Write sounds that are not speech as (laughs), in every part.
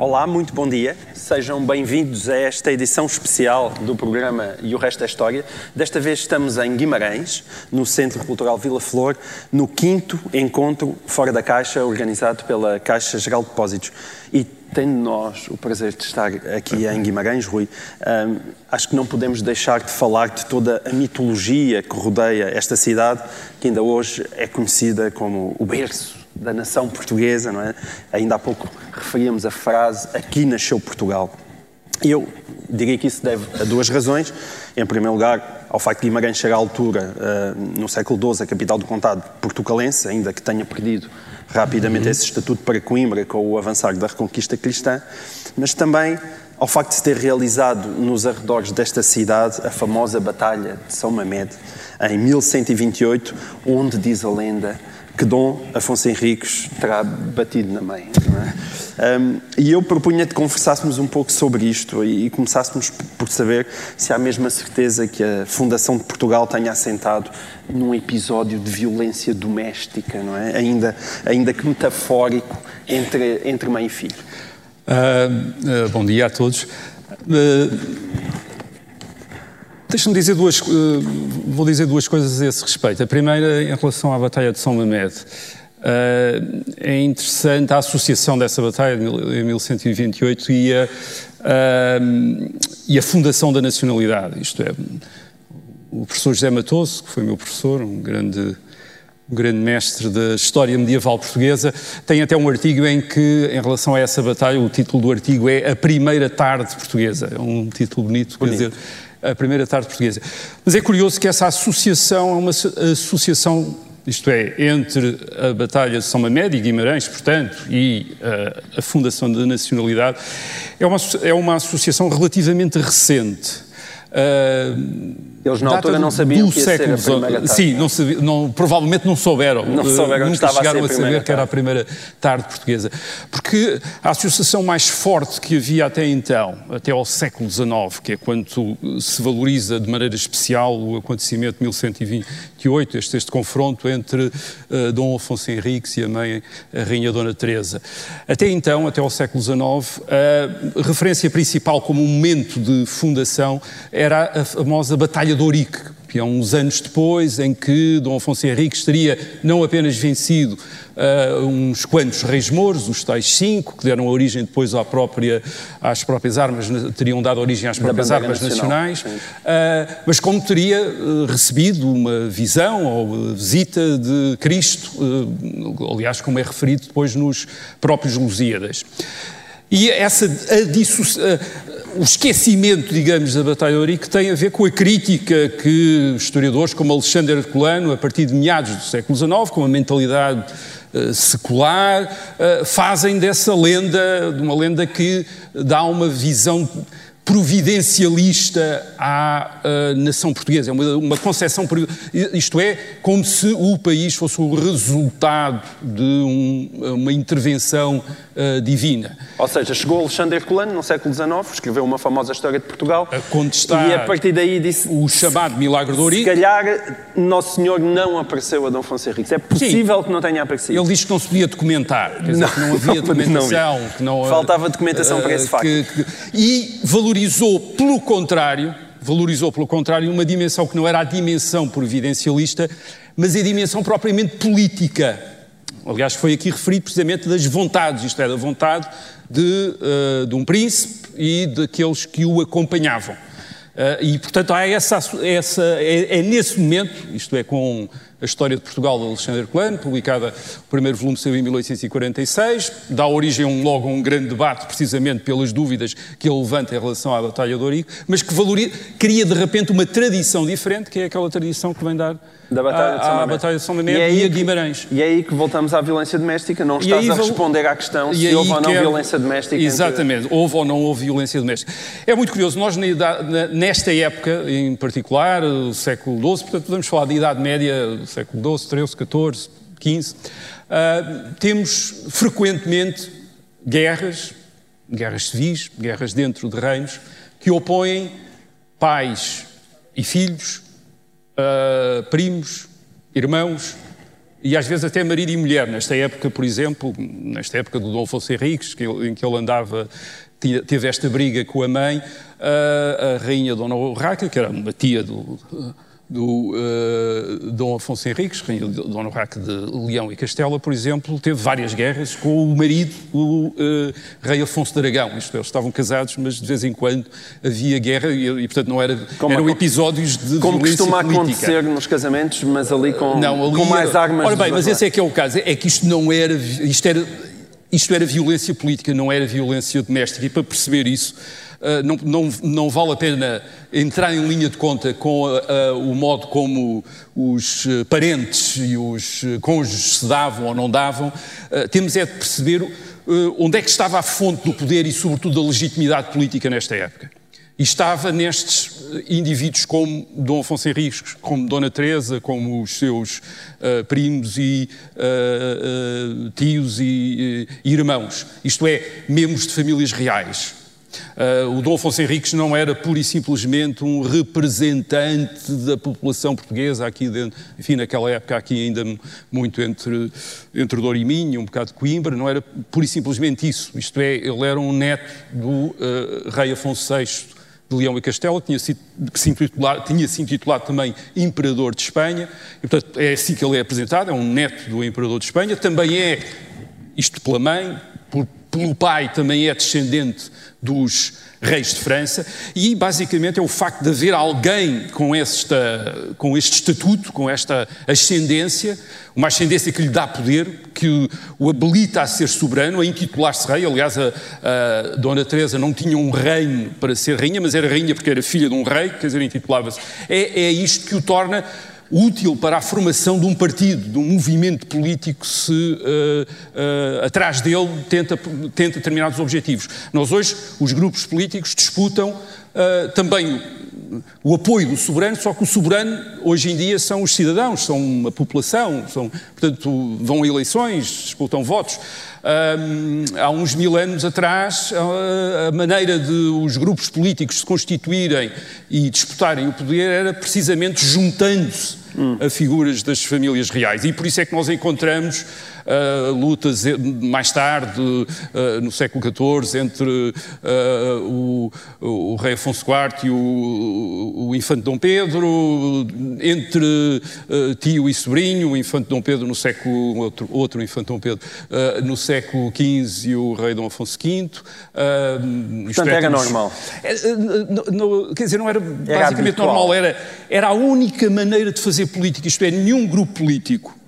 Olá, muito bom dia. Sejam bem-vindos a esta edição especial do programa E o Resto é História. Desta vez estamos em Guimarães, no Centro Cultural Vila Flor, no quinto encontro Fora da Caixa, organizado pela Caixa Geral de Depósitos. E tendo nós o prazer de estar aqui em Guimarães, Rui, acho que não podemos deixar de falar de toda a mitologia que rodeia esta cidade, que ainda hoje é conhecida como o berço da nação portuguesa, não é? Ainda há pouco referíamos a frase aqui nasceu Portugal. Eu diria que isso deve a duas razões. Em primeiro lugar, ao facto de Guimarães chegar à altura, eh, no século XII, a capital do Condado portucalense, ainda que tenha perdido rapidamente esse estatuto para Coimbra com o avançar da Reconquista Cristã, mas também ao facto de se ter realizado nos arredores desta cidade a famosa Batalha de São Mamede, em 1128, onde diz a lenda que Dom Afonso Henriques terá batido na mãe. é? Um, e eu propunha que conversássemos um pouco sobre isto e, e começássemos por saber se há a mesma certeza que a fundação de Portugal tenha assentado num episódio de violência doméstica, não é? Ainda, ainda que metafórico, entre, entre mãe e filho. Ah, ah, bom dia a todos. Ah, Deixa-me dizer duas, ah, vou dizer duas coisas a esse respeito. A primeira, em relação à Batalha de São Mamede. Ah, é interessante a associação dessa batalha em 1128 e a, ah, e a fundação da nacionalidade. Isto é, o professor José Matoso, que foi meu professor, um grande, um grande mestre da história medieval portuguesa, tem até um artigo em que, em relação a essa batalha, o título do artigo é A Primeira Tarde Portuguesa. É um título bonito, quer dizer, a Primeira Tarde Portuguesa. Mas é curioso que essa associação é uma asso- associação, isto é, entre a Batalha de São Mamede e Guimarães, portanto, e ah, a fundação da nacionalidade, é uma, é uma associação relativamente recente. Ah, Eles na data altura não sabiam do que ia ser a primeira tarde. Sim, não sabi- não- provavelmente não souberam. Não Eh, souberam Nunca chegaram a a, saber que era a tarde. primeira tarde portuguesa. Porque a associação mais forte que havia até então, até ao século XIX, que é quando se valoriza de maneira especial o acontecimento de 1128, este, este confronto entre eh, Dom Afonso Henriques e a mãe, a Rainha Dona Teresa. Até então, até ao século XIX, a referência principal como momento de fundação era a famosa Batalha de Ourique, que é uns anos depois, em que Dom Afonso Henriques teria não apenas vencido ah, uns quantos reis mouros, os tais cinco, que deram origem depois à própria, às próprias armas, teriam dado origem às próprias armas nacionais, ah, mas como teria ah, recebido uma visão ou visita de Cristo, aliás, como é referido depois nos próprios Lusíadas. E essa, o esquecimento, digamos, da Batalha de Ourique tem a ver com a crítica que historiadores como Alexandre Herculano, a partir de meados do século XIX, com uma mentalidade eh, secular, eh, fazem dessa lenda, de uma lenda que dá uma visão providencialista à eh, nação portuguesa, é uma, uma concepção, isto é, como se o país fosse o resultado de um- uma intervenção eh, divina. Ou seja, chegou Alexandre Herculano no século XIX, escreveu uma famosa história de Portugal A contestar e a partir daí disse o chamado milagre de se Ourique. calhar Nosso Senhor não apareceu a Dom Afonso Henriques. É possível que não tenha aparecido. Ele diz que não se podia documentar, quer dizer, Não, que não havia (laughs) não, documentação. não não, Faltava documentação para esse facto. que- que- e valorizou, pelo contrário, valorizou, pelo contrário, uma dimensão que não era a dimensão providencialista, mas a dimensão propriamente política. Aliás, foi aqui referido precisamente das vontades, isto é, da vontade de, eh, de um príncipe e daqueles que o acompanhavam. Eh, e, portanto, há essa, essa é, é nesse momento, isto é, com a História de Portugal de Alexandre Colano, publicada, o primeiro volume saiu em 1846, dá origem um, logo a um grande debate, precisamente pelas dúvidas que ele levanta em relação à Batalha de Ourique, mas que valoriza, cria de repente uma tradição diferente, que é aquela tradição que vem dar da Batalha de São Mamede. Batalha de São Mamede E é e, a que- Guimarães. E é aí que voltamos à violência doméstica. Não estás aí a responder à questão se houve ou não quero- violência doméstica. entre- Exatamente, houve ou não houve violência doméstica. É muito curioso, nós na nesta época, em particular, o século XII, portanto podemos falar de Idade Média, do século XII, XIII, XIV, XV, ah, temos frequentemente guerras, guerras civis, guerras dentro de reinos, que opõem pais e filhos, ah, primos, irmãos e às vezes até marido e mulher. Nesta época, por exemplo, nesta época do Dom Afonso Henriques, que ele- em que ele andava, tinha- teve esta briga com a mãe, ah, a rainha Dona Urraca, que era uma tia do, do ah, Dom Afonso Henriques, de Dona Urraca de Leão e Castela, por exemplo, teve várias guerras com o marido, o ah, rei Afonso de Aragão. Isto eles estavam casados, mas de vez em quando havia guerra e, e, portanto, não era, Como eram acon- episódios de Como costuma política. acontecer nos casamentos, mas ali com, Não, ali com mais era- armas. Ora bem, mas esse é que é o caso. É que isto não era. Isto era, isto era violência política, não era violência doméstica. E para perceber isso, não, não, não vale a pena entrar em linha de conta com ah, ah, o modo como os parentes e os cônjuges se davam ou não davam. Temos é de perceber onde é que estava a fonte do poder e, sobretudo, da legitimidade política nesta época. E estava nestes eh, indivíduos como Dom Afonso Henriques, como Dona Teresa, como os seus eh, primos e eh, eh, tios e eh, irmãos. Isto é, membros de famílias reais. Eh, o Dom Afonso Henriques não era pura e simplesmente um representante da população portuguesa aqui dentro, enfim, naquela época aqui ainda muito entre, entre Douro e Minho, um bocado de Coimbra, não era pura e simplesmente isso. Isto é, ele era um neto do eh, rei Afonso VI de Leão e Castela, tinha sido, que se intitular, tinha se intitulado também Imperador de Espanha, e portanto é assim que ele é apresentado, é um neto do Imperador de Espanha, também é, isto pela mãe, por, pelo pai também é descendente dos reis de França, e basicamente é o facto de haver alguém com, esta, com este estatuto, com esta ascendência, uma ascendência que lhe dá poder, que o, habilita a ser soberano, a intitular-se rei. Aliás, a, a Dona Teresa não tinha um reino para ser rainha, mas era rainha porque era filha de um rei, quer dizer, intitulava-se. É, é isto que o torna útil para a formação de um partido, de um movimento político se uh, uh, atrás dele tenta, tenta determinados objetivos. Nós hoje, os grupos políticos disputam uh, também o apoio do soberano, só que o soberano hoje em dia são os cidadãos, são a população, são, portanto vão a eleições, disputam votos. Um, há uns mil anos atrás, a maneira de os grupos políticos se constituírem e disputarem o poder era precisamente juntando-se hum. a figuras das famílias reais. E por isso é que nós encontramos uh, lutas mais tarde, uh, no século XIV, entre uh, o, o, rei Afonso IV e o, o infante Dom Pedro, entre tio e sobrinho, o infante Dom Pedro no século, outro, outro infante Dom Pedro, no século XV e o rei Dom Afonso V. Portanto, é, era normal. No, no, quer dizer, não era, era basicamente habitual. normal, era, era a única maneira de fazer política, isto é, nenhum grupo político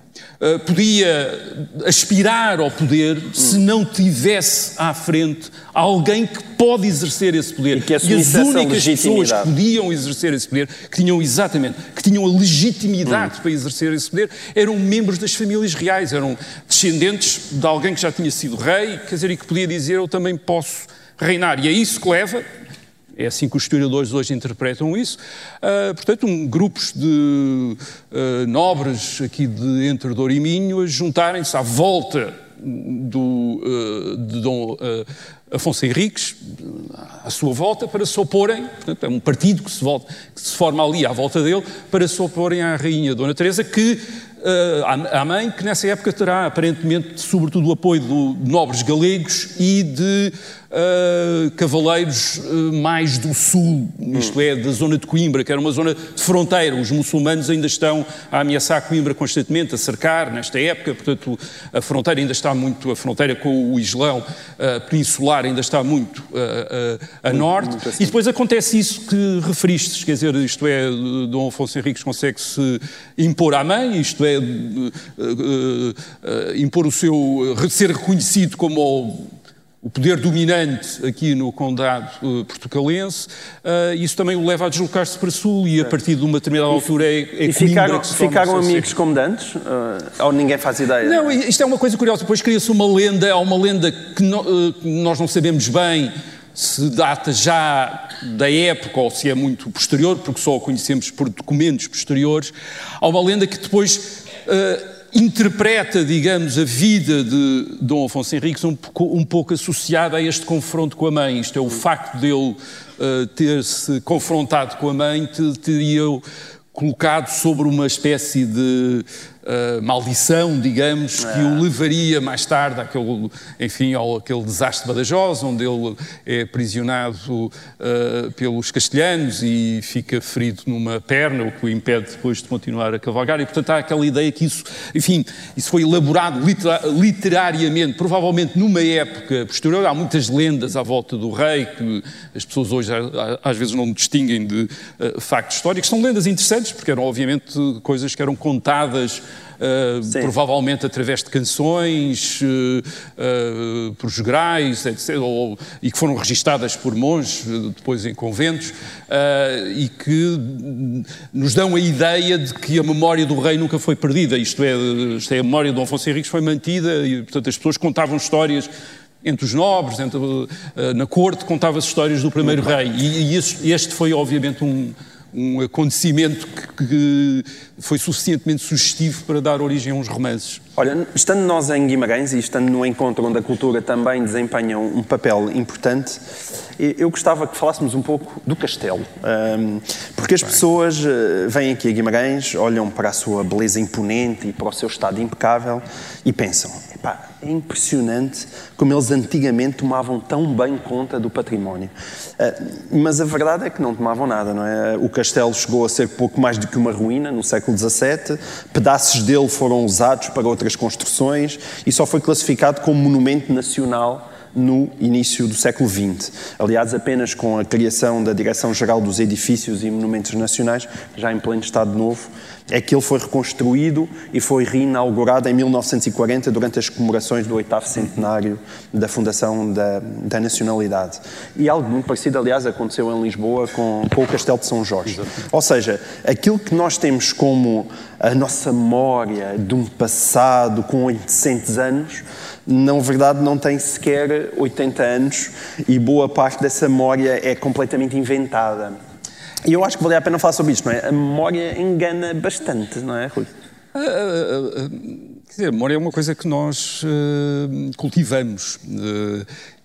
Uh, podia aspirar ao poder hum. se não tivesse à frente alguém que pode exercer esse poder. E, que e as únicas pessoas que podiam exercer esse poder, que tinham exatamente, que tinham a legitimidade hum. para exercer esse poder, eram membros das famílias reais, eram descendentes de alguém que já tinha sido rei, quer dizer, e que podia dizer eu também posso reinar. E é isso que leva é assim que os historiadores hoje interpretam isso. Uh, portanto, um, grupos de uh, nobres aqui de entre Douro e Minho a juntarem-se à volta do, uh, de Dom Afonso Henriques, à sua volta, para se oporem, portanto, é um partido que se, volta, que se forma ali à volta dele, para se oporem à rainha Dona Teresa, que à mãe, que nessa época terá aparentemente, sobretudo, o apoio de nobres galegos e de uh, cavaleiros uh, mais do sul, isto é, da zona de Coimbra, que era uma zona de fronteira. Os muçulmanos ainda estão a ameaçar Coimbra constantemente, a cercar nesta época, portanto, a fronteira ainda está muito, a fronteira com o Islão peninsular Insular ainda está muito a, a, a norte, e depois acontece isso que referiste, quer dizer, isto é, Dom Afonso Henriques consegue-se impor à mãe, isto é, uh, uh, uh, impor o seu, ser reconhecido como o poder dominante aqui no condado portucalense, isso também o leva a deslocar-se para sul e a partir de uma determinada altura é, é E ficaram, ficaram amigos comandantes? Uh, ou ninguém faz ideia? Não, isto é uma coisa curiosa. Depois cria-se uma lenda, há uma lenda que nós não sabemos bem se data já da época ou se é muito posterior, porque só a conhecemos por documentos posteriores. Há uma lenda que depois interpreta, digamos, a vida de Dom Afonso Henriques um, um, pouco associada a este confronto com a mãe. Isto é, o facto dele uh, ter-se confrontado com a mãe teria colocado sobre uma espécie de uh, maldição, digamos, que o levaria mais tarde àquele, enfim, ao aquele desastre de Badajoz, onde ele é aprisionado uh, pelos castelhanos e fica ferido numa perna, o que o impede depois de continuar a cavalgar. E, portanto, há aquela ideia que isso, enfim, isso foi elaborado literariamente, provavelmente numa época posterior. Há muitas lendas à volta do rei que as pessoas hoje às vezes não distinguem de uh, factos históricos. São lendas interessantes, porque eram, obviamente, coisas que eram contadas uh, provavelmente através de canções, uh, uh, por jograis, etc., ou, e que foram registadas por monges, depois em conventos, e que nos dão a ideia de que a memória do rei nunca foi perdida, isto é, isto é a memória de Dom Afonso Henriques foi mantida, e portanto as pessoas contavam histórias entre os nobres, entre, na corte, contava-se histórias do primeiro rei, e, e este foi obviamente um um acontecimento que, que, foi suficientemente sugestivo para dar origem a uns romances. Olha, estando nós em Guimarães e estando no encontro onde a cultura também desempenha um papel importante, eu gostava que falássemos um pouco do castelo. Porque as pessoas eh, vêm aqui a Guimarães, olham para a sua beleza imponente e para o seu estado impecável e pensam: epá, é impressionante como eles antigamente tomavam tão bem conta do património. Ah, mas a verdade é que não tomavam nada, não é? O castelo chegou a ser pouco mais do que uma ruína no século XVII, pedaços dele foram usados para outras construções e só foi classificado como monumento nacional no início do século XX. Aliás, apenas com a criação da Direção-Geral dos Edifícios e Monumentos Nacionais, já em pleno Estado Novo, é que ele foi reconstruído e foi reinaugurado em 1940 durante as comemorações do oitavo centenário da fundação da, da nacionalidade. E algo muito parecido, aliás, aconteceu em Lisboa com, com o Castelo de São Jorge. Ou seja, aquilo que nós temos como a nossa memória de um passado com 800 anos, na verdade não tem sequer 80 anos e boa parte dessa memória é completamente inventada. E eu acho que valia a pena falar sobre isto, não é? A memória engana bastante, não é, Rui? Uh, uh, uh, quer dizer, a memória é uma coisa que nós cultivamos.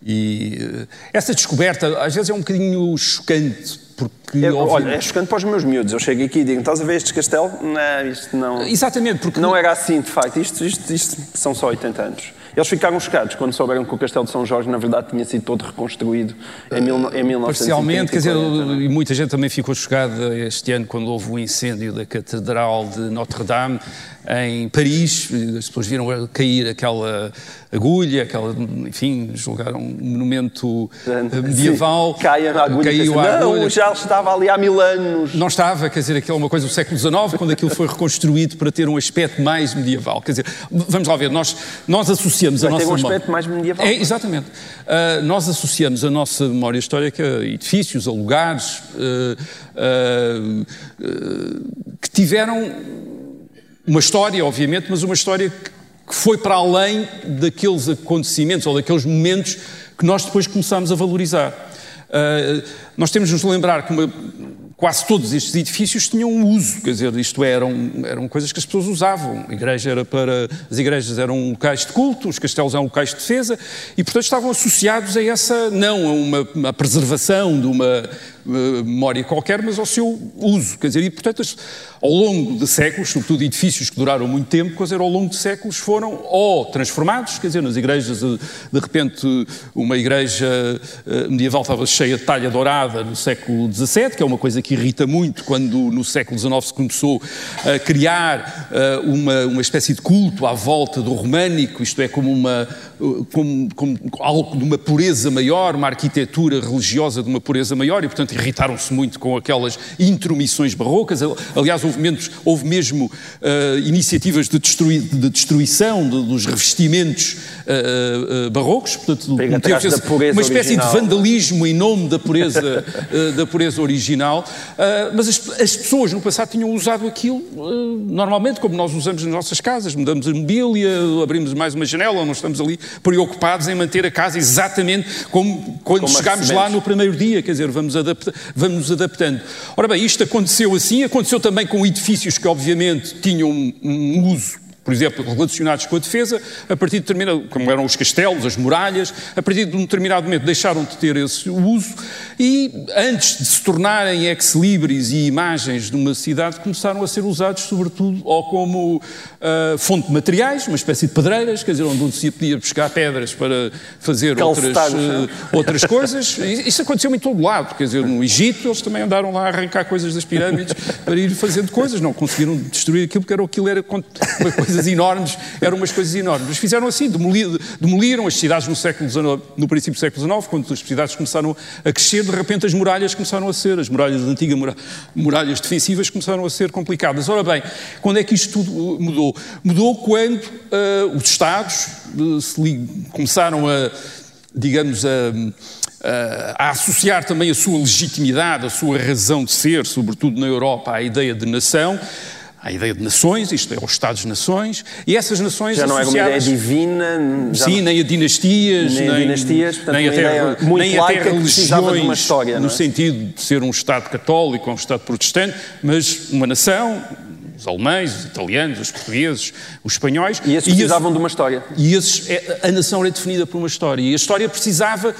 e essa descoberta, às vezes, é um bocadinho chocante, porque... É, olha, é chocante para os meus miúdos. Eu chego aqui e digo, estás a ver este castelo? Não, isto não... Exatamente, porque... Não era assim, de facto. Isto, isto, isto são só 80 anos. Eles ficaram chocados quando souberam que o Castelo de São Jorge, na verdade, tinha sido todo reconstruído em, mil, em 1950. Parcialmente, quer dizer, e muita gente também ficou chocada este ano quando houve o incêndio da Catedral de Notre-Dame em Paris, as pessoas viram cair aquela agulha, aquela, enfim, julgaram um monumento eh, medieval. Sim, caia a agulha. Caiu a agulha. Não, já estava ali há mil anos. Não estava, quer dizer, aquilo é uma coisa do século XIX, quando aquilo foi reconstruído para ter um aspecto mais medieval. Quer dizer, vamos lá ver, nós, nós associamos Vai a nossa ter um memória... aspecto mais medieval. É, exatamente. Uh, nós associamos a nossa memória histórica a edifícios, a lugares uh, uh, que tiveram uma história, obviamente, mas uma história que foi para além daqueles acontecimentos ou daqueles momentos que nós depois começámos a valorizar. Nós temos de nos lembrar que uma, quase todos estes edifícios tinham um uso, quer dizer, isto eram, eram coisas que as pessoas usavam. A igreja era para, as igrejas eram locais de culto, os castelos eram locais de defesa e, portanto, estavam associados a essa, não a uma, uma preservação de uma memória qualquer, mas ao seu uso. Quer dizer, e portanto, ao longo de séculos, sobretudo edifícios que duraram muito tempo, quer dizer, ao longo de séculos foram ou transformados, quer dizer, nas igrejas, de, de repente, uma igreja eh, medieval estava cheia de talha dourada no século XVII, que é uma coisa que irrita muito quando no século XIX se começou a criar eh, uma, uma espécie de culto à volta do românico, isto é, como uma, como, como algo de uma pureza maior, uma arquitetura religiosa de uma pureza maior, e portanto irritaram-se muito com aquelas intromissões barrocas. Aliás, houve, menos, houve mesmo uh, iniciativas de, destrui, de destruição de, dos revestimentos uh, barrocos, portanto, uma espécie original. de vandalismo em nome da pureza, da pureza original. mas as, as, pessoas no passado tinham usado aquilo normalmente como nós usamos nas nossas casas, mudamos a mobília, abrimos mais uma janela, não estamos ali preocupados em manter a casa exatamente como quando como chegámos lá no primeiro dia, quer dizer, vamos, adapta, vamos nos adaptando. Ora bem, isto aconteceu assim, aconteceu também com edifícios que obviamente tinham um, um uso por exemplo, relacionados com a defesa, a partir de determinado, como eram os castelos, as muralhas, a partir de um determinado momento deixaram de ter esse uso e, antes de se tornarem ex-libris e imagens de uma cidade, começaram a ser usados, sobretudo, ou como uh, fonte de materiais, uma espécie de pedreiras, quer dizer, onde se podia buscar pedras para fazer outras, uh, outras coisas. Isso aconteceu em todo lado, quer dizer, no Egito eles também andaram lá a arrancar coisas das pirâmides para ir fazendo coisas, não conseguiram destruir aquilo, porque era, aquilo era uma coisa (laughs) coisas enormes, eram umas coisas enormes. Mas fizeram assim, demoliram as cidades no século XIX, no princípio do século XIX, quando as cidades começaram a crescer, de repente as muralhas começaram a ser, as muralhas as antigas muralhas defensivas começaram a ser complicadas. Ora bem, quando é que isto tudo mudou? Mudou quando uh, os Estados uh, começaram a, digamos, a a associar também a sua legitimidade, a sua razão de ser, sobretudo na Europa, à ideia de nação, a ideia de nações, isto é, os Estados-nações, e essas nações Já não é uma ideia divina. Sim, não... nem a dinastias, nem, nem, dinastias, portanto, nem até, nem até religiões, história, no é? sentido de ser um Estado católico ou um Estado protestante, mas uma nação, os alemães, os italianos, os portugueses, os espanhóis. E esses precisavam de uma história. E esses, é, a nação era definida por uma história, e a história precisava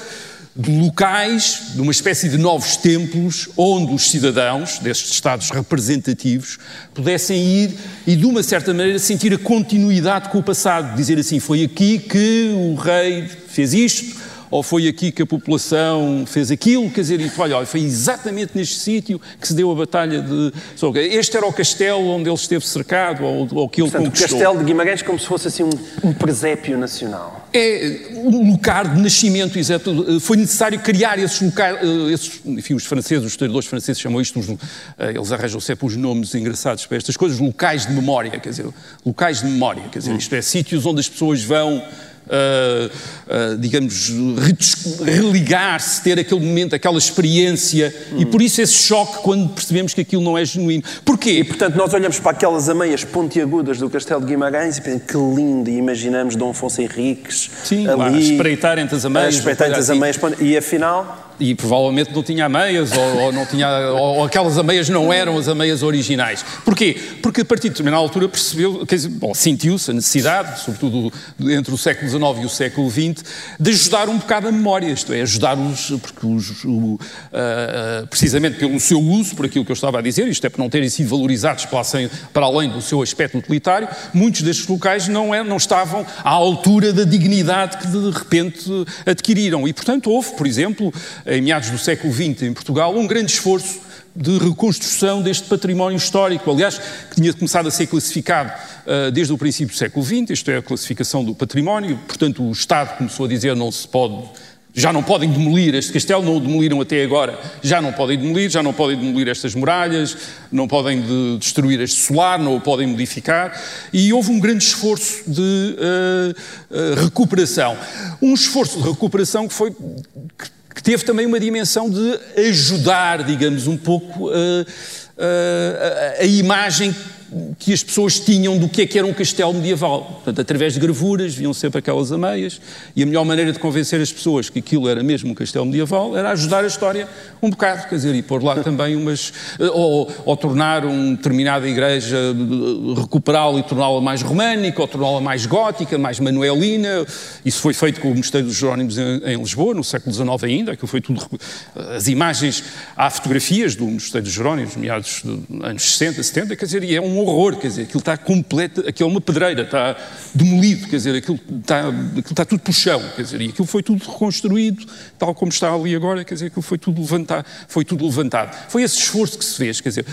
de locais, de uma espécie de novos templos, onde os cidadãos destes Estados representativos pudessem ir e, de uma certa maneira, sentir a continuidade com o passado. Dizer assim: foi aqui que o rei fez isto, ou foi aqui que a população fez aquilo, quer dizer, olha, foi exatamente neste sítio que se deu a batalha de... Este era o castelo onde ele esteve cercado, ou, ou que ele Portanto, conquistou. o castelo de Guimarães como se fosse assim um, um presépio nacional. É um lugar de nascimento, exato. Foi necessário criar esses locais, eh, esses, enfim, os franceses, os historiadores franceses chamam isto, eh, eles arranjam sempre os nomes engraçados para estas coisas, locais de memória, quer dizer, locais de memória, quer dizer, isto é, sítios onde as pessoas vão uh, uh, digamos, religar-se, ter aquele momento, aquela experiência, hum. e por isso esse choque quando percebemos que aquilo não é genuíno. Porquê? E, portanto, nós olhamos para aquelas ameias pontiagudas do Castelo de Guimarães e pensamos, que lindo, e imaginamos Dom Afonso Henriques Sim, ali, lá, espreitar entre as ameias. espreitar entre as ameias, e afinal e provavelmente não tinha ameias ou, ou não tinha, ou, ou, aquelas ameias não eram as ameias originais. Porquê? Porque a partir de determinada altura percebeu, quer dizer, bom, sentiu-se a necessidade, sobretudo entre o século XIX e o século XX, de ajudar um bocado a memória, isto é, ajudar-os, porque os, o, uh, precisamente pelo seu uso, por aquilo que eu estava a dizer, isto é, por não terem sido valorizados para, para além do seu aspecto utilitário, muitos destes locais não, é, não estavam à altura da dignidade que de repente adquiriram. E, portanto, houve, por exemplo, em meados do século XX em Portugal, um grande esforço de reconstrução deste património histórico, aliás, que tinha começado a ser classificado uh, desde o princípio do século XX, isto é a classificação do património, portanto o Estado começou a dizer não se pode já não podem demolir este castelo, não o demoliram até agora, já não podem demolir, já não podem demolir estas muralhas, não podem de destruir este solar, não o podem modificar, e houve um grande esforço de uh, uh, recuperação. Um esforço de recuperação que foi que que teve também uma dimensão de ajudar, digamos, um pouco a, a, a, a imagem que as pessoas tinham do que é que era um castelo medieval. Portanto, através de gravuras, viam sempre aquelas ameias, e a melhor maneira de convencer as pessoas que aquilo era mesmo um castelo medieval era ajudar a história um bocado, quer dizer, e pôr lá também umas. ou, ou tornar uma determinada igreja, recuperá-la e torná-la mais românica, ou torná-la mais gótica, mais manuelina. Isso foi feito com o Mosteiro dos Jerónimos em, em Lisboa, no século XIX ainda, aquilo foi tudo. As imagens, há fotografias do Mosteiro dos Jerónimos, meados dos anos 60, 70, quer dizer, e é um horror, quer dizer, aquilo está completo, aquilo é uma pedreira, está demolido, quer dizer, aquilo está, aquilo está tudo para o chão, quer dizer, e aquilo foi tudo reconstruído, tal como está ali agora, quer dizer, aquilo foi tudo levantado, foi tudo levantado. Foi esse esforço que se fez, quer dizer,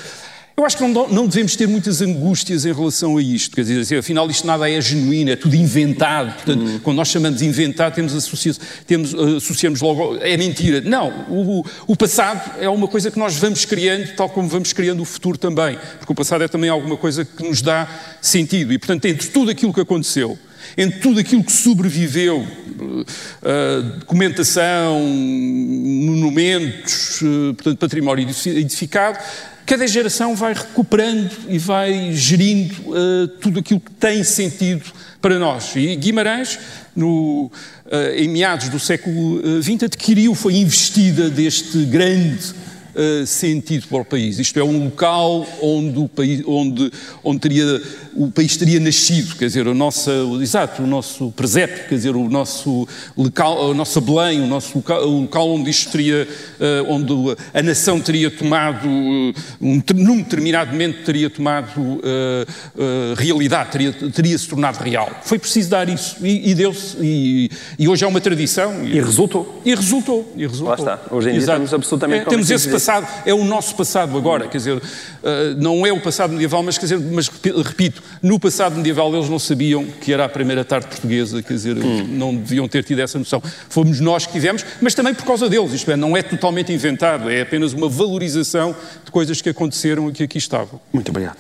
Eu acho que não, não, devemos ter muitas angústias em relação a isto. Quer dizer, assim, afinal, isto nada é genuíno, é tudo inventado. Portanto, uhum. quando nós chamamos de inventado, temos, temos associamos logo. É mentira. Não. O, o, passado é uma coisa que nós vamos criando, tal como vamos criando o futuro também. Porque o passado é também alguma coisa que nos dá sentido. E, portanto, entre tudo aquilo que aconteceu, entre tudo aquilo que sobreviveu, uh, documentação, monumentos, uh, portanto, património edificado Cada geração vai recuperando e vai gerindo uh, tudo aquilo que tem sentido para nós. E Guimarães, no, uh, em meados do século XX, adquiriu, foi investida deste grande uh, sentido para o país. Isto é um local onde o país, onde, onde teria o país teria nascido, quer dizer, o nosso, exato, o nosso presépio, quer dizer, o nosso local, a nossa Belém, o nosso local, o local onde isto teria, uh, onde a nação teria tomado, uh, um, num determinado momento teria tomado realidade, teria, teria se tornado real. Foi preciso dar isso e, e deu-se, e, e, hoje é uma tradição. E, e, resultou. E resultou. E resultou. Lá está. Hoje em dia exato. estamos absolutamente é, Temos esse passado, é o nosso passado agora, quer dizer, não é o passado medieval, mas, quer dizer, mas repito, no passado medieval eles não sabiam que era a primeira tarde portuguesa, quer dizer, hum. não deviam ter tido essa noção. Fomos nós que tivemos, mas também por causa deles, isto é, não é totalmente inventado, é apenas uma valorização de coisas que aconteceram e que aqui estavam. Muito obrigado.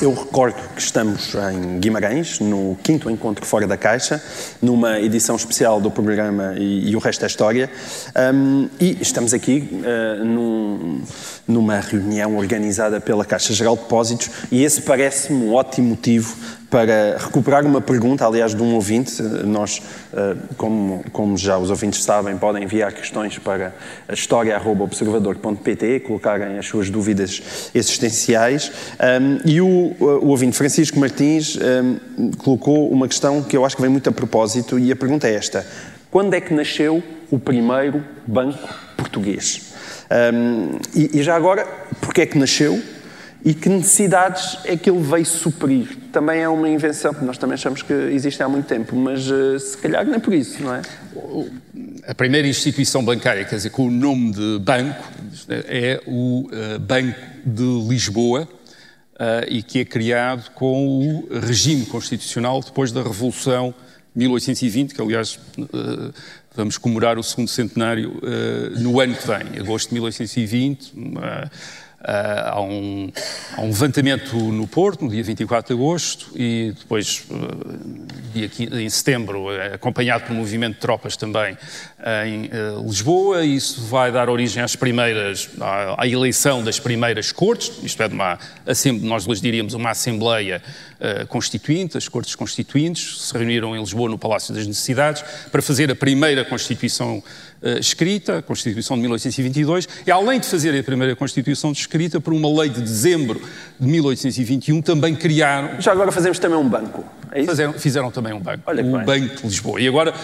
Eu recordo que estamos em Guimarães, no quinto encontro Fora da Caixa, numa edição especial do programa E, e o Resto é História. Um, e estamos aqui uh, num, numa reunião organizada pela Caixa Geral de Depósitos, e esse parece-me um ótimo motivo para recuperar uma pergunta, aliás, de um ouvinte. Nós, eh, como, como já os ouvintes sabem, podem enviar questões para história.observador.pt, colocarem as suas dúvidas existenciais. E o, o ouvinte Francisco Martins colocou uma questão que eu acho que vem muito a propósito, e a pergunta é esta: quando é que nasceu o primeiro banco português? e, e já agora, porquê é que nasceu? E que necessidades é que ele veio suprir. Também é uma invenção que nós também achamos que existe há muito tempo, mas uh, se calhar não é por isso, não é? A primeira instituição bancária, quer dizer, com o nome de banco, é o uh, Banco de Lisboa uh, e que é criado com o regime constitucional depois da Revolução de 1820, que aliás vamos comemorar o segundo centenário no ano que vem, agosto de 1820. Uh, há, um, há, um, levantamento no Porto, no dia 24 de agosto, e depois, uh, dia 15, em setembro, uh, acompanhado por um movimento de tropas também em Lisboa. Isso vai dar origem às primeiras, à, à, eleição das primeiras cortes, isto é, de uma, nós lhes diríamos uma Assembleia Constituinte, as Cortes Constituintes, se reuniram em Lisboa no Palácio das Necessidades para fazer a primeira Constituição uh, escrita, a Constituição de 1822, e além de fazer a primeira Constituição escrita, por uma lei de dezembro de 1821, também criaram. Já agora fazemos também um banco. É isso? Fizeram, fizeram também um banco. Olha o Banco de Lisboa. E agora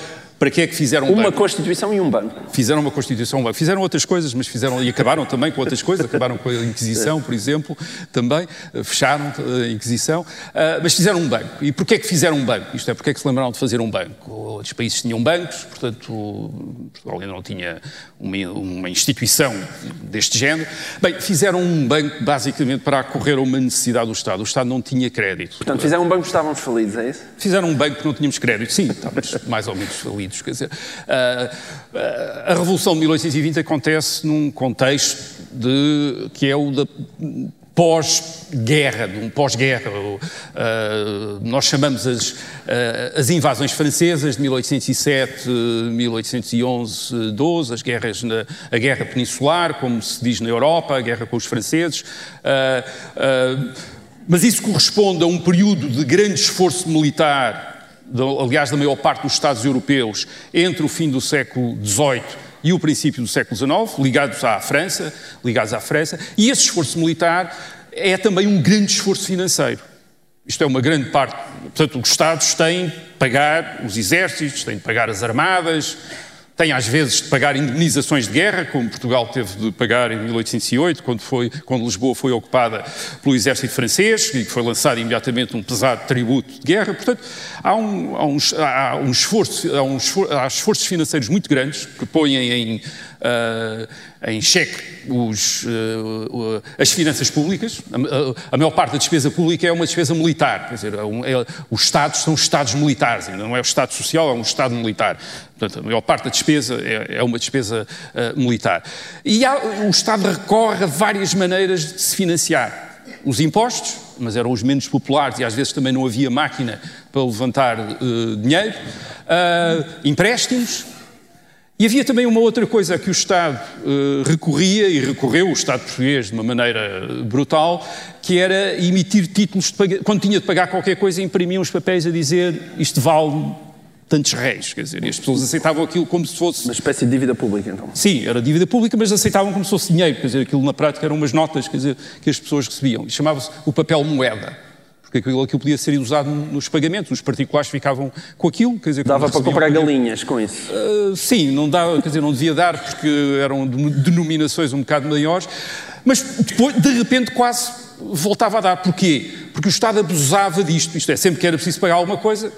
para que é que fizeram um Uma banco? Constituição e um banco. Fizeram uma Constituição e um banco. Fizeram outras coisas, mas fizeram e acabaram também com outras coisas. Acabaram com a Inquisição, por exemplo, também. Eh, fecharam a Inquisição. Uh, mas fizeram um banco. E porquê é que fizeram um banco? Isto é, porquê é que se lembraram de fazer um banco? Outros países tinham bancos, portanto, Portugal ainda não tinha uma, uma instituição deste género. Bem, fizeram um banco basicamente para acorrer a uma necessidade do Estado. O Estado não tinha crédito. Portanto, fizeram um banco que estávamos falidos, é isso? Fizeram um banco que não tínhamos crédito. Sim, estávamos mais ou menos falidos. Quer dizer, a Revolução de 1820 acontece num contexto de, que é o da pós-guerra, de um pós-guerra. Uh, nós chamamos as, uh, as invasões francesas de 1807, 1811, 12, as guerras na, a guerra peninsular, como se diz na Europa, a guerra com os franceses. Uh, mas isso corresponde a um período de grande esforço militar aliás, da maior parte dos Estados europeus, entre o fim do século XVIII e o princípio do século XIX, ligados à França, ligados à França, e esse esforço militar é também um grande esforço financeiro. Isto é uma grande parte. Portanto, os Estados têm de pagar os exércitos, têm de pagar as armadas, tem às vezes de pagar indemnizações de guerra, como Portugal teve de pagar em 1808, quando, foi, quando Lisboa foi ocupada pelo exército francês, e foi lançado imediatamente um pesado tributo de guerra. Portanto, há, um, há, um, há um, esforço, há, um esforço, há esforços financeiros muito grandes que põem em uh, em xeque os, uh, as finanças públicas. A, a, maior parte da despesa pública é uma despesa militar, quer dizer, é um, é, os Estados são Estados militares, ainda não é o Estado Social, é um Estado militar. Portanto, a maior parte da despesa é, é uma despesa uh, militar. E há, o Estado recorre a várias maneiras de se financiar. Os impostos, mas eram os menos populares e às vezes também não havia máquina para levantar uh, dinheiro. Uh, empréstimos, e havia também uma outra coisa que o Estado uh, recorria, e recorreu o Estado português de uma maneira brutal, que era emitir títulos, de quando tinha de pagar qualquer coisa, imprimia uns papéis a dizer isto vale tantos reis, quer dizer, e as pessoas aceitavam aquilo como se fosse... Uma espécie de dívida pública, então. Sim, era dívida pública, mas aceitavam como se fosse dinheiro, quer dizer, aquilo na prática eram umas notas, quer dizer, que as pessoas recebiam, e chamava-se o papel moeda porque aquilo, aquilo podia ser usado nos pagamentos, os particulares ficavam com aquilo. Quer dizer, Dava para comprar galinhas com isso? Uh, sim, não, dava, quer dizer, não devia dar porque eram denominações um bocado maiores, mas depois, de repente, quase voltava a dar. Porquê? Porque o Estado abusava disto, isto é, sempre que era preciso pagar alguma coisa,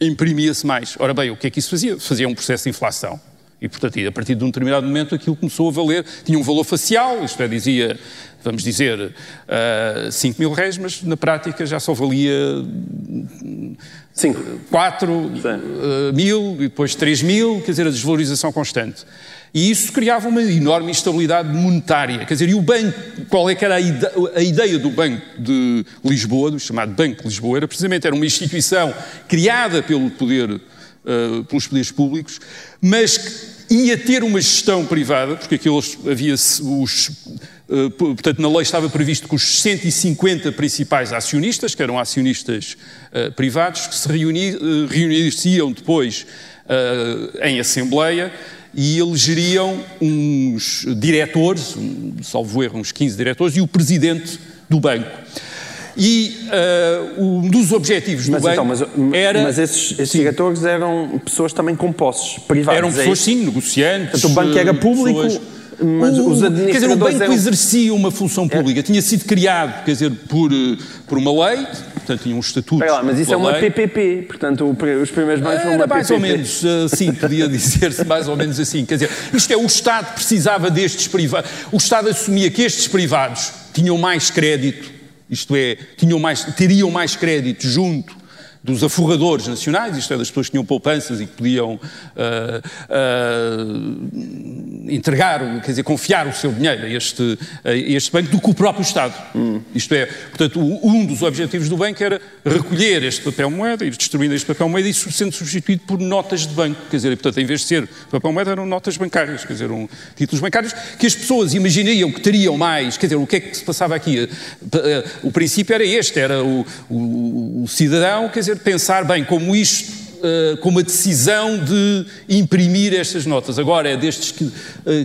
imprimia-se mais. Ora bem, o que é que isso fazia? Fazia um processo de inflação. E, portanto, a partir de um determinado momento aquilo começou a valer, tinha um valor facial, isto é, dizia vamos dizer, uh, eh, 5 mil réis, mas na prática já só valia 4 uh, mil, e depois 3 mil, quer dizer, a desvalorização constante. E isso criava uma enorme instabilidade monetária. Quer dizer, e o banco, qual é que era a, ide a ideia do Banco de Lisboa, do chamado Banco de Lisboa, era precisamente era uma instituição criada pelo poder, uh, pelos poderes públicos, mas que ia ter uma gestão privada, porque aquilo havia os eh, portanto, na lei estava previsto que os 150 principais acionistas, que eram acionistas uh, privados, que se reuni, reuniriam depois em Assembleia e elegeriam uns diretores, um, salvo erro, uns 15 diretores, e o presidente do banco. E um dos objetivos mas, do então, banco mas, era... Mas esses, esses diretores eram pessoas também com posses privadas, Eram pessoas, é sim, negociantes. Portanto, o banco era público... Pessoas mas o, os administradores quer dizer, o banco eram... exercia uma função pública, é. tinha sido criado, quer dizer, por, eh, por uma lei, portanto tinha um estatuto. Lá, mas isso é uma lei. PPP, portanto os primeiros bancos foram uma mais PPP. ou menos, eh, sim, podia dizer-se mais ou menos assim. Quer dizer, isto é, o Estado precisava destes privados, o Estado assumia que estes privados tinham mais crédito, isto é, tinham mais, teriam mais crédito junto dos aforradores nacionais, isto é, das pessoas que tinham poupanças e que podiam uh, entregar, quer dizer, confiar o seu dinheiro a este, a este banco do que o próprio Estado. Hum. Isto é, portanto, um dos objetivos do banco era recolher este papel moeda, ir destruindo este papel moeda e sendo substituído por notas de banco. Quer dizer, portanto, em vez de ser papel moeda, eram notas bancárias, quer dizer, um, títulos bancários que as pessoas imaginariam que teriam mais. Quer dizer, o que é que se passava aqui? O princípio era este, era o, o, o cidadão, quer dizer, pensar, bem, como isto uh, com uma decisão de imprimir estas notas. Agora é destes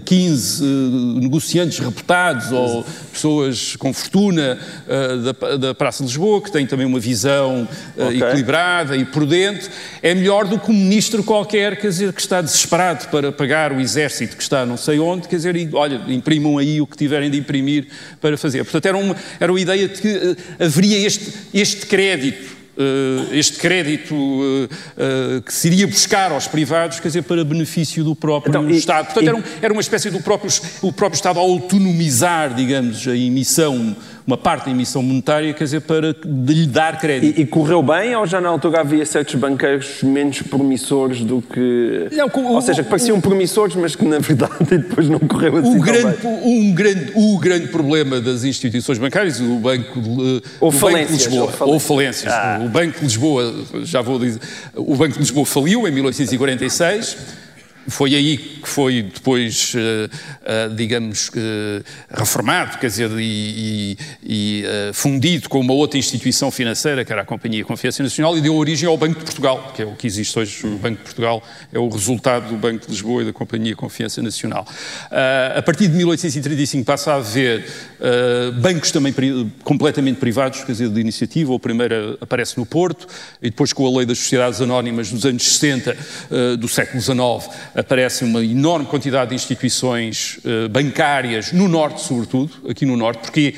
15 uh, uh, negociantes reputados ou pessoas com fortuna da, da, Praça de Lisboa, que têm também uma visão okay. equilibrada e prudente, é melhor do que um ministro qualquer, quer dizer, que está desesperado para pagar o exército que está não sei onde, quer dizer, olha, imprimam aí o que tiverem de imprimir para fazer. Portanto, era uma, era uma ideia de que haveria este, este crédito eh, este crédito uh, uh, que se iria buscar aos privados, quer dizer, para benefício do próprio então, Estado. Portanto, e... era, um, era, uma espécie do próprio, o próprio Estado a autonomizar, digamos, a emissão uma parte da emissão monetária, quer dizer, para lhe dar crédito. E, e, correu bem ou já na altura havia certos banqueiros menos promissores do que... Não, o, ou seja, que pareciam o, promissores, mas que na verdade (laughs) depois não correu assim o grande, Um grande, o grande problema das instituições bancárias, o Banco de, ou falências, Banco de Lisboa, ou falências. Ou falências. Ah. O Banco de Lisboa, já vou dizer, o Banco de Lisboa faliu em 1846, foi aí que foi depois, uh, uh, digamos, uh, reformado, quer dizer, e, e fundido com uma outra instituição financeira, que era a Companhia Confiança Nacional, e deu origem ao Banco de Portugal, que é o que existe hoje. O Banco de Portugal é o resultado do Banco de Lisboa e da Companhia Confiança Nacional. a partir de 1835 passa a haver bancos também completamente privados, quer dizer, de iniciativa. O primeiro aparece no Porto, e depois com a Lei das Sociedades Anónimas dos anos 60 do século XIX aparece uma enorme quantidade de instituições uh, bancárias, no Norte sobretudo, aqui no Norte, porque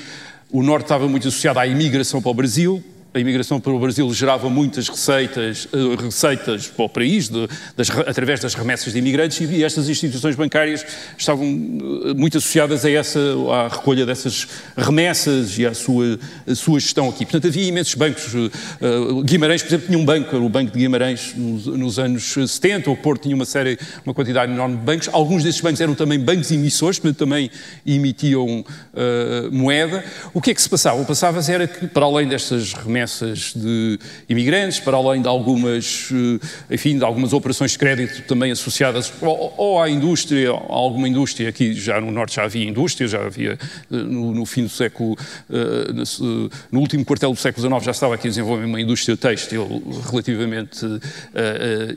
o Norte estava muito associado à imigração para o Brasil, a imigração para o Brasil gerava muitas receitas, uh, receitas para o país, de, das, através das remessas de imigrantes, e estas instituições bancárias estavam uh, muito associadas a essa, à recolha dessas remessas e à sua, sua gestão aqui. Portanto, havia imensos bancos. Uh, Guimarães, por exemplo, tinha um banco, o Banco de Guimarães, nos, nos, anos 70, o Porto tinha uma série, uma quantidade enorme de bancos. Alguns desses bancos eram também bancos emissores, portanto, também emitiam moeda. O que é que se passava? O que passava era que, para além destas remessas, remessas de imigrantes, para além de algumas, eh, enfim, de algumas operações de crédito também associadas ou, à indústria, a alguma indústria, aqui já no Norte já havia indústria, já havia eh, no, no fim do século, eh, no último quartel do século XIX já estava aqui a desenvolver uma indústria têxtil relativamente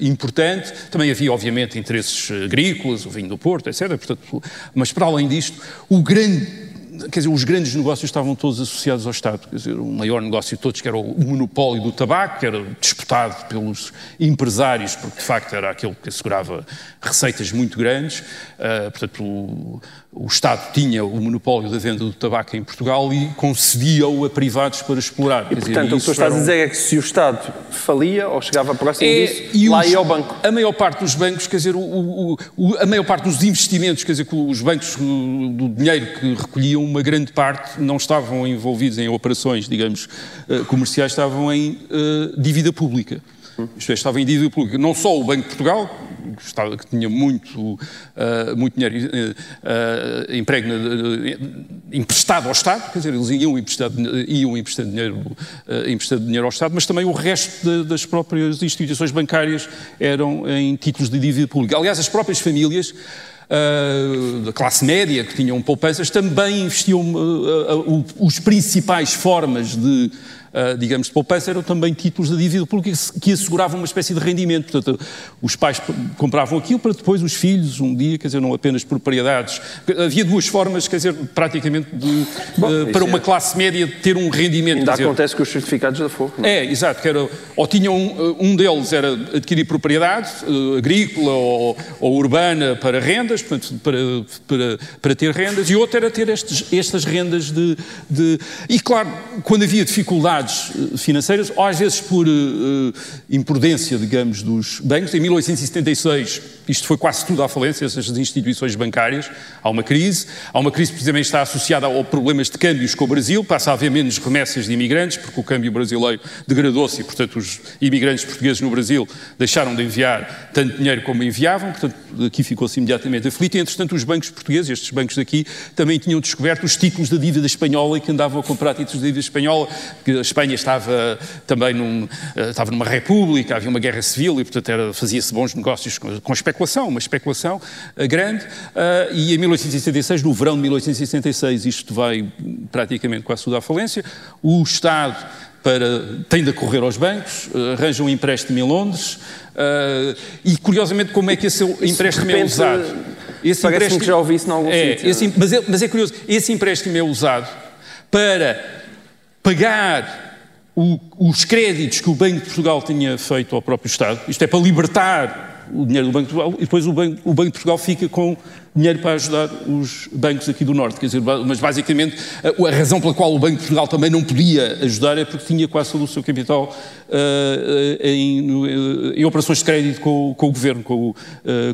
importante, também havia obviamente interesses agrícolas, o vinho do Porto, etc. Portanto, mas para além disto, o grande quer dizer, os grandes negócios estavam todos associados ao Estado. Quer dizer, o maior negócio de todos, que era o monopólio do tabaco, que era disputado pelos empresários, porque de facto era aquele que assegurava receitas muito grandes. Uh, portanto, o, o Estado tinha o monopólio da venda do tabaco em Portugal e concedia-o a privados para explorar. E, portanto, dizer, o que tu estás a dizer é que se o Estado falia ou chegava próximo é, disso, e lá os, ia ao banco. A maior parte dos bancos, quer dizer, o, o, a maior parte dos investimentos, quer dizer, que os bancos do dinheiro que recolhiam, uma grande parte não estavam envolvidos em operações, digamos, eh, comerciais, estavam em uh, dívida pública. Isto é, estava em dívida pública. Não só o Banco de Portugal, que, estava, que tinha muito, uh, muito dinheiro uh, emprego, emprestado ao Estado, quer dizer, eles iam emprestar, iam dinheiro, emprestar dinheiro ao Estado, mas também o resto de, das próprias instituições bancárias eram em títulos de dívida pública. Aliás, as próprias famílias Uh, da classe média que tinham poupanças também investiam uh, uh, os principais formas de digamos, de poupança eram também títulos de dívida pública que asseguravam uma espécie de rendimento. Portanto, os pais compravam aquilo para depois os filhos, um dia, quer dizer, não apenas propriedades. Havia duas formas, quer dizer, praticamente de, Bom, uh, para uma é... classe média ter um rendimento. Ainda acontece com os certificados da Fogo. É? é, exato, que era, ou tinham, ah, um deles era adquirir propriedade uh, agrícola ou, ou, urbana para rendas, portanto, para, para, para ter rendas, e outro era ter estes, estas rendas de, de... E claro, quando havia dificuldades eh, financeiras, ou às vezes por uh, imprudência, digamos, dos bancos. Em 1876, isto foi quase tudo à falência, essas instituições bancárias. Há uma crise. Há uma crise precisamente está associada a problemas de câmbios com o Brasil. Passa a haver menos remessas de imigrantes, porque o câmbio brasileiro degradou-se e, portanto, os imigrantes portugueses no Brasil deixaram de enviar tanto dinheiro como enviavam. Portanto, aqui ficou-se imediatamente aflito. E, entretanto, os bancos portugueses, estes bancos daqui, também tinham descoberto os títulos da dívida espanhola e que andavam a comprar títulos da dívida espanhola, que Espanha estava também num, eh, estava numa república, havia uma guerra civil e, portanto, fazia-se bons negócios com, com, especulação, uma especulação uh, grande. Uh, e em 1866, no verão de 1866, isto vai praticamente quase tudo à falência, o Estado para, tem de correr aos bancos, arranja um empréstimo em Londres e, curiosamente, como é que esse empréstimo é usado? Esse empréstimo, que já ouvi isso em algum é, sítio. Esse, mas, é, mas é curioso, esse empréstimo é usado para pagar o, os créditos que o Banco de Portugal tinha feito ao próprio Estado, isto é para libertar o dinheiro do Banco de Portugal, e depois o Banco, o Banco de Portugal fica com dinheiro para ajudar os bancos aqui do Norte. Quer dizer, mas basicamente a, a razão pela qual o Banco de Portugal também não podia ajudar é porque tinha quase todo o seu capital uh, em, no, em, operações de crédito com, com o Governo, com, uh,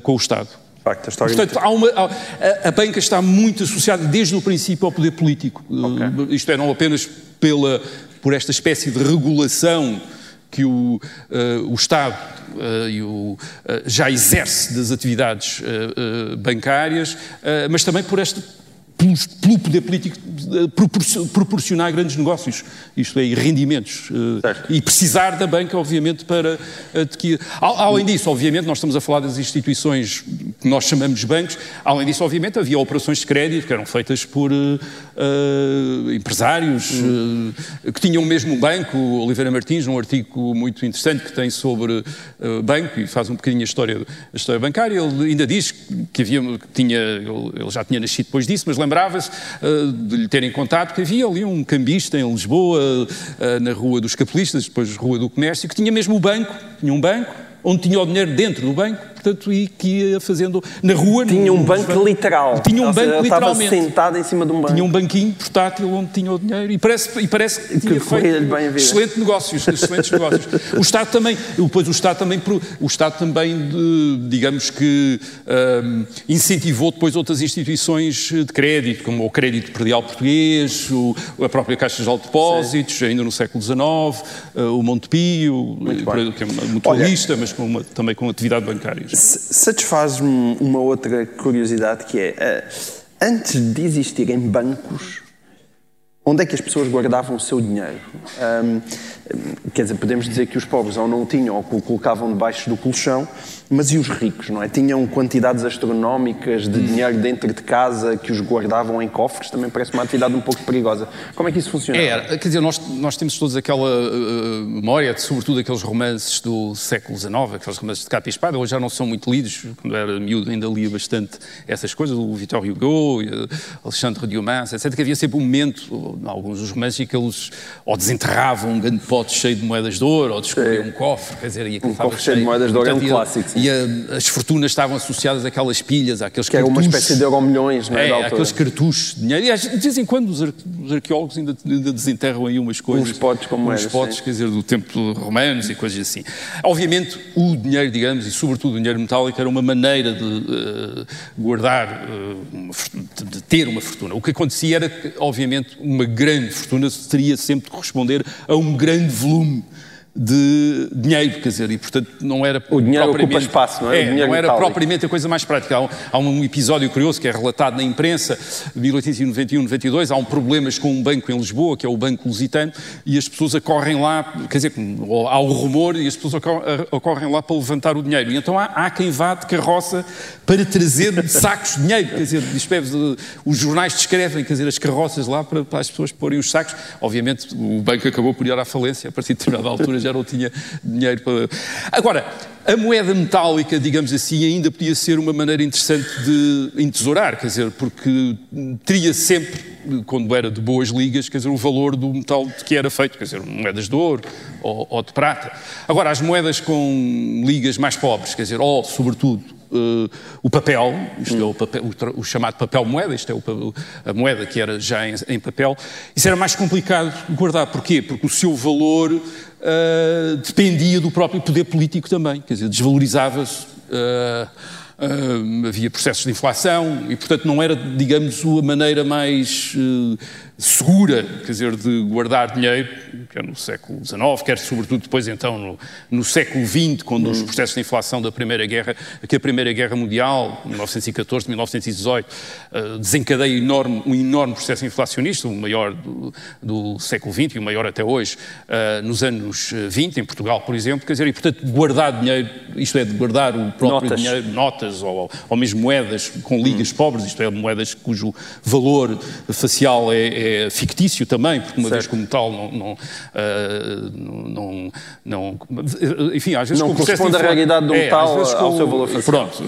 com o Estado. Facto, Portanto, há uma, a, a, banca está muito associada desde o princípio ao poder político. Okay. Uh, isto é, não apenas pela, por esta espécie de regulação que o, uh, o Estado uh, e o, uh, já exerce das atividades bancárias, mas também por este pelo poder político proporcionar grandes negócios, isto é, rendimentos. E precisar da banca, obviamente, para adquirir. Além disso, obviamente, nós estamos a falar das instituições que nós chamamos bancos, além disso, obviamente, havia operações de crédito que eram feitas por uh, empresários uh, que tinham mesmo um banco. O Oliveira Martins, num artigo muito interessante que tem sobre banco e faz um bocadinho a história, a história bancária, ele ainda diz que havia, que tinha, ele já tinha nascido depois disso, mas lembrava-se de lhe terem contado que havia ali um cambista em Lisboa, na Rua dos Capelistas, depois Rua do Comércio, que tinha mesmo o banco, tinha um banco, onde tinha o dinheiro dentro do banco, portanto, e que ia fazendo na rua. Tinha no- um banco bancos. literal. Tinha um Ou seja, banco estava literalmente. sentado em cima de um banco. Tinha um banquinho portátil onde tinha o dinheiro e parece, e parece que tinha feito bem excelentes negócios, excelentes (laughs) negócios. O Estado também, depois o Estado também, o Estado também de- digamos que hum, incentivou depois outras instituições de crédito, como o crédito predial português, o- a própria Caixa de Depósitos, ainda no século XIX, eh, o Montepio, que é uma mutualista, mas com uma- também com atividade bancária. Satisfaz-me uma outra curiosidade que é, eh, antes de existirem bancos, onde é que as pessoas guardavam o seu dinheiro? Ahm, quer dizer, podemos dizer que os pobres ou não o tinham ou o colocavam debaixo do colchão, mas e os ricos, não é? Tinham quantidades astronómicas de dinheiro dentro de casa que os guardavam em cofres, também parece uma atividade um pouco perigosa. Como é que isso funciona? É, quer dizer, nós, nós temos todos aquela uh, memória, de, sobretudo aqueles romances do século XIX, aqueles romances de capa e espada, hoje já não são muito lidos, quando era miúdo ainda lia bastante essas coisas, o Victor Hugo, e, uh, Alexandre Dumas, etc, que havia sempre um momento, em alguns dos romances, em que eles ou desenterravam um grande pote cheio de moedas de ouro, ou descobriam um cofre, quer dizer, e Um cofre cheio de moedas de ouro é um clássico. E a- as fortunas estavam associadas àquelas pilhas, àqueles Que era uma cartuchos. espécie de euro-milhões, não é? É, aqueles cartuchos de dinheiro. E às- de vez em quando os, ar- os arqueólogos ainda, ainda desenterram aí umas coisas. Uns potes com Uns potes, sim. quer dizer, do tempo romanos e coisas assim. Obviamente, o dinheiro, digamos, e sobretudo o dinheiro metálico, era uma maneira de eh, guardar, uma de- de ter uma fortuna. O que acontecia era que, obviamente, uma grande fortuna teria sempre de corresponder a um grande volume de dinheiro, quer dizer, e portanto não era O dinheiro ocupa propriamente- espaço, não é? Dinheiro não era metálico. propriamente a coisa mais prática. Há um, há um episódio curioso que é relatado na imprensa, de 1891-92, há um problemas com um banco em Lisboa, que é o Banco Lusitano, e as pessoas acorrem lá, quer dizer, há o rumor e as pessoas acorrem lá para levantar o dinheiro. E então há, há quem vá de carroça para trazer sacos de dinheiro, quer dizer, descreve- os jornais descrevem, quer dizer, as carroças lá para, para as pessoas porem os sacos. Obviamente o banco acabou por ir à falência, a partir de determinada altura já não tinha dinheiro para... Agora, a moeda metálica, digamos assim, ainda podia ser uma maneira interessante de entesourar, quer dizer, porque teria sempre, quando era de boas ligas, quer dizer, o valor do metal de que era feito, quer dizer, moedas de ouro ou, ou de prata. Agora, as moedas com ligas mais pobres, quer dizer, ou, sobretudo, eh, o papel, isto é o, papel, o o chamado papel moeda, isto é o a moeda que era já em, em papel, isso era mais complicado guardar. Porquê? Porque o seu valor eh, dependia do próprio poder político também, quer dizer, desvalorizava-se. eh, eh, havia processos de inflação e, portanto, não era, digamos, a maneira mais eh, segura, quer dizer, de guardar dinheiro, quer no século XIX, quer sobretudo depois então no, no século XX, quando os processos de inflação da Primeira Guerra, que a Primeira Guerra Mundial, 1914, 1918, eh, desencadeia enorme, um enorme processo inflacionista, o maior do, do século XX e o maior até hoje, eh, nos anos eh, 20, em Portugal, por exemplo, quer dizer, e portanto guardar dinheiro, isto é, de guardar o próprio Notas. dinheiro, notas ou, ou mesmo moedas com ligas pobres, isto é, moedas cujo valor facial é, é fictício também, porque uma vez como tal não, não, ah, não, não- enfim, às vezes Não corresponde de à realidade do É, metal às vezes ao com- seu valor facial. Pronto,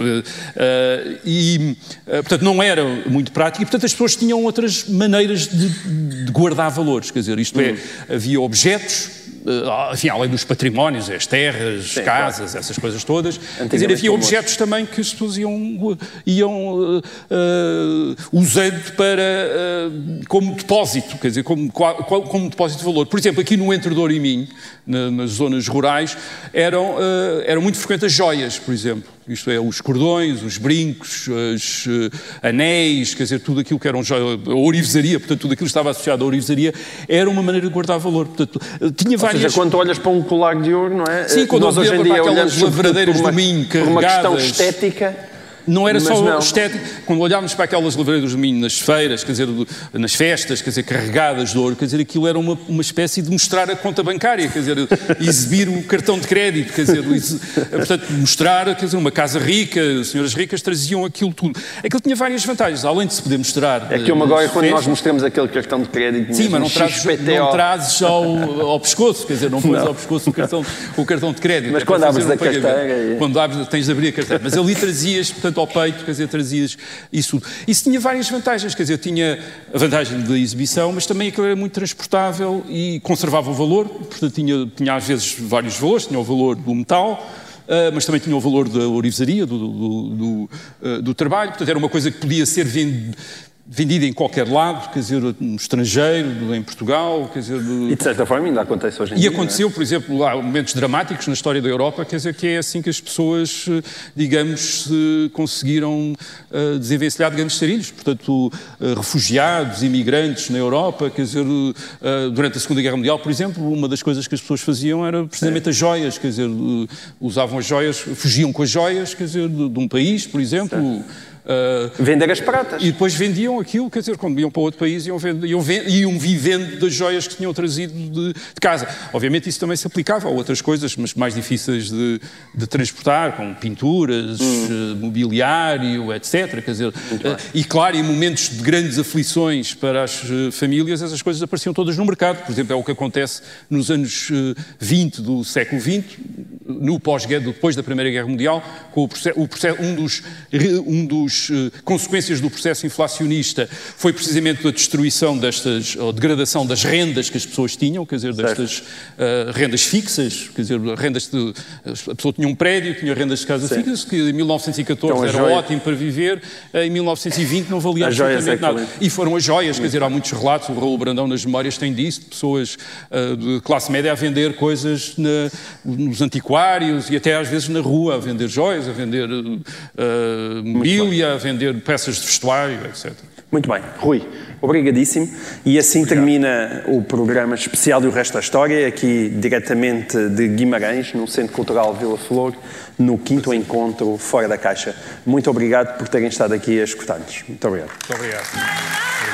ah, e ah, portanto não era muito prático e portanto as pessoas tinham outras maneiras de, de guardar valores, quer dizer, isto é, havia objetos enfim, além dos patrimónios, as terras, Sim, casas, essas coisas todas. Quer dizer, havia objetos também que as pessoas iam, iam eh, eh, usando para, eh, como depósito, quer dizer, como, como depósito de valor. Por exemplo, aqui no Entre Douro e Minho, na- nas zonas rurais, eram, eh, eram muito frequentes as joias, por exemplo. Isto é, os cordões, os brincos, os eh, anéis, quer dizer, tudo aquilo que era um joia, a ourivesaria, portanto, tudo aquilo que estava associado à ourivesaria, era uma maneira de guardar valor. Portanto, tinha Ou várias... seja, quando olhas para um colar de ouro, não é? Sim, quando Nós hoje em dia para olhamos lavradeiras uma, do Minho por uma questão carregadas. estética. Não era Mas só não. estético. Quando olhávamos para aquelas lavreiras de milho nas feiras, quer dizer, do- nas festas, quer dizer, carregadas de ouro, quer dizer, aquilo era uma, uma espécie de mostrar a conta bancária, quer dizer, exibir o cartão de crédito, quer dizer, portanto, mostrar, quer dizer, uma casa rica, senhoras ricas traziam aquilo tudo. Aquilo tinha várias vantagens, além de se poder mostrar. É que eu eh, agora, quando nós mostramos aquele cartão de crédito, Sim, mas não trazes, não trazes ao, ao pescoço, quer dizer, não pões ao pescoço o cartão, o cartão de crédito. Mas quando abres um pagamento. carteira Quando abres, tens de abrir a carteira. Mas ali trazias, portanto, ao peito, quer dizer, trazias isso tudo. Isso tinha várias vantagens, quer dizer, tinha a vantagem da exibição, mas também aquilo era muito transportável e conservava o valor, portanto, tinha, tinha às vezes vários valores, tinha o valor do metal, mas também tinha o valor da orivesaria, do, do, do, do, trabalho, portanto era uma coisa que podia ser vendida vendida em qualquer lado, quer dizer, no estrangeiro, em Portugal, quer dizer... E de certa forma ainda acontece hoje em e dia. E aconteceu, é? por exemplo, há momentos dramáticos na história da Europa, quer dizer, que é assim que as pessoas, digamos, conseguiram uh, desenvencilhar de grandes sarilhos. Portanto, uh, refugiados, imigrantes na Europa, quer dizer, uh, durante a Segunda Guerra Mundial, por exemplo, uma das coisas que as pessoas faziam era precisamente as joias, quer dizer, usavam as joias, fugiam com as joias, quer dizer, de, de um país, por exemplo... Certo Uh, Vender as pratas. E depois vendiam aquilo, quer dizer, quando iam para outro país, iam, vend, iam, vend, iam vivendo das joias que tinham trazido de, de, casa. Obviamente isso também se aplicava a outras coisas, mas mais difíceis de, de transportar, como pinturas, hum. uh, mobiliário, etc. Quer dizer, uh, e claro, em momentos de grandes aflições para as famílias, essas coisas apareciam todas no mercado. Por exemplo, é o que acontece nos anos 20 do século XX, no pós-guerra, depois da Primeira Guerra Mundial, com o processo, o processo um dos, um dos uh, consequências do processo inflacionista foi precisamente a destruição destas, ou degradação das rendas que as pessoas tinham, quer dizer, destas uh, rendas fixas, quer dizer, rendas de, a pessoa tinha um prédio, tinha rendas de casa fixas, que em 1914 então, era joia... ótimo para viver, em 1920 não valia absolutamente é nada. E foram as joias, quer dizer, há muitos relatos, o Raul Brandão nas memórias tem disso, de pessoas uh, de classe média a vender coisas na, nos antiquários e até às vezes na rua, a vender joias, a vender uh, mobília, a vender peças de vestuário, etc. Muito bem. Rui, obrigadíssimo. E assim Obrigado. termina o programa especial do Resto da História, aqui diretamente de Guimarães, no Centro Cultural Vila Flor, no quinto encontro Fora da Caixa. Muito obrigado por terem estado aqui a escutar-nos. Muito obrigado. Muito obrigado.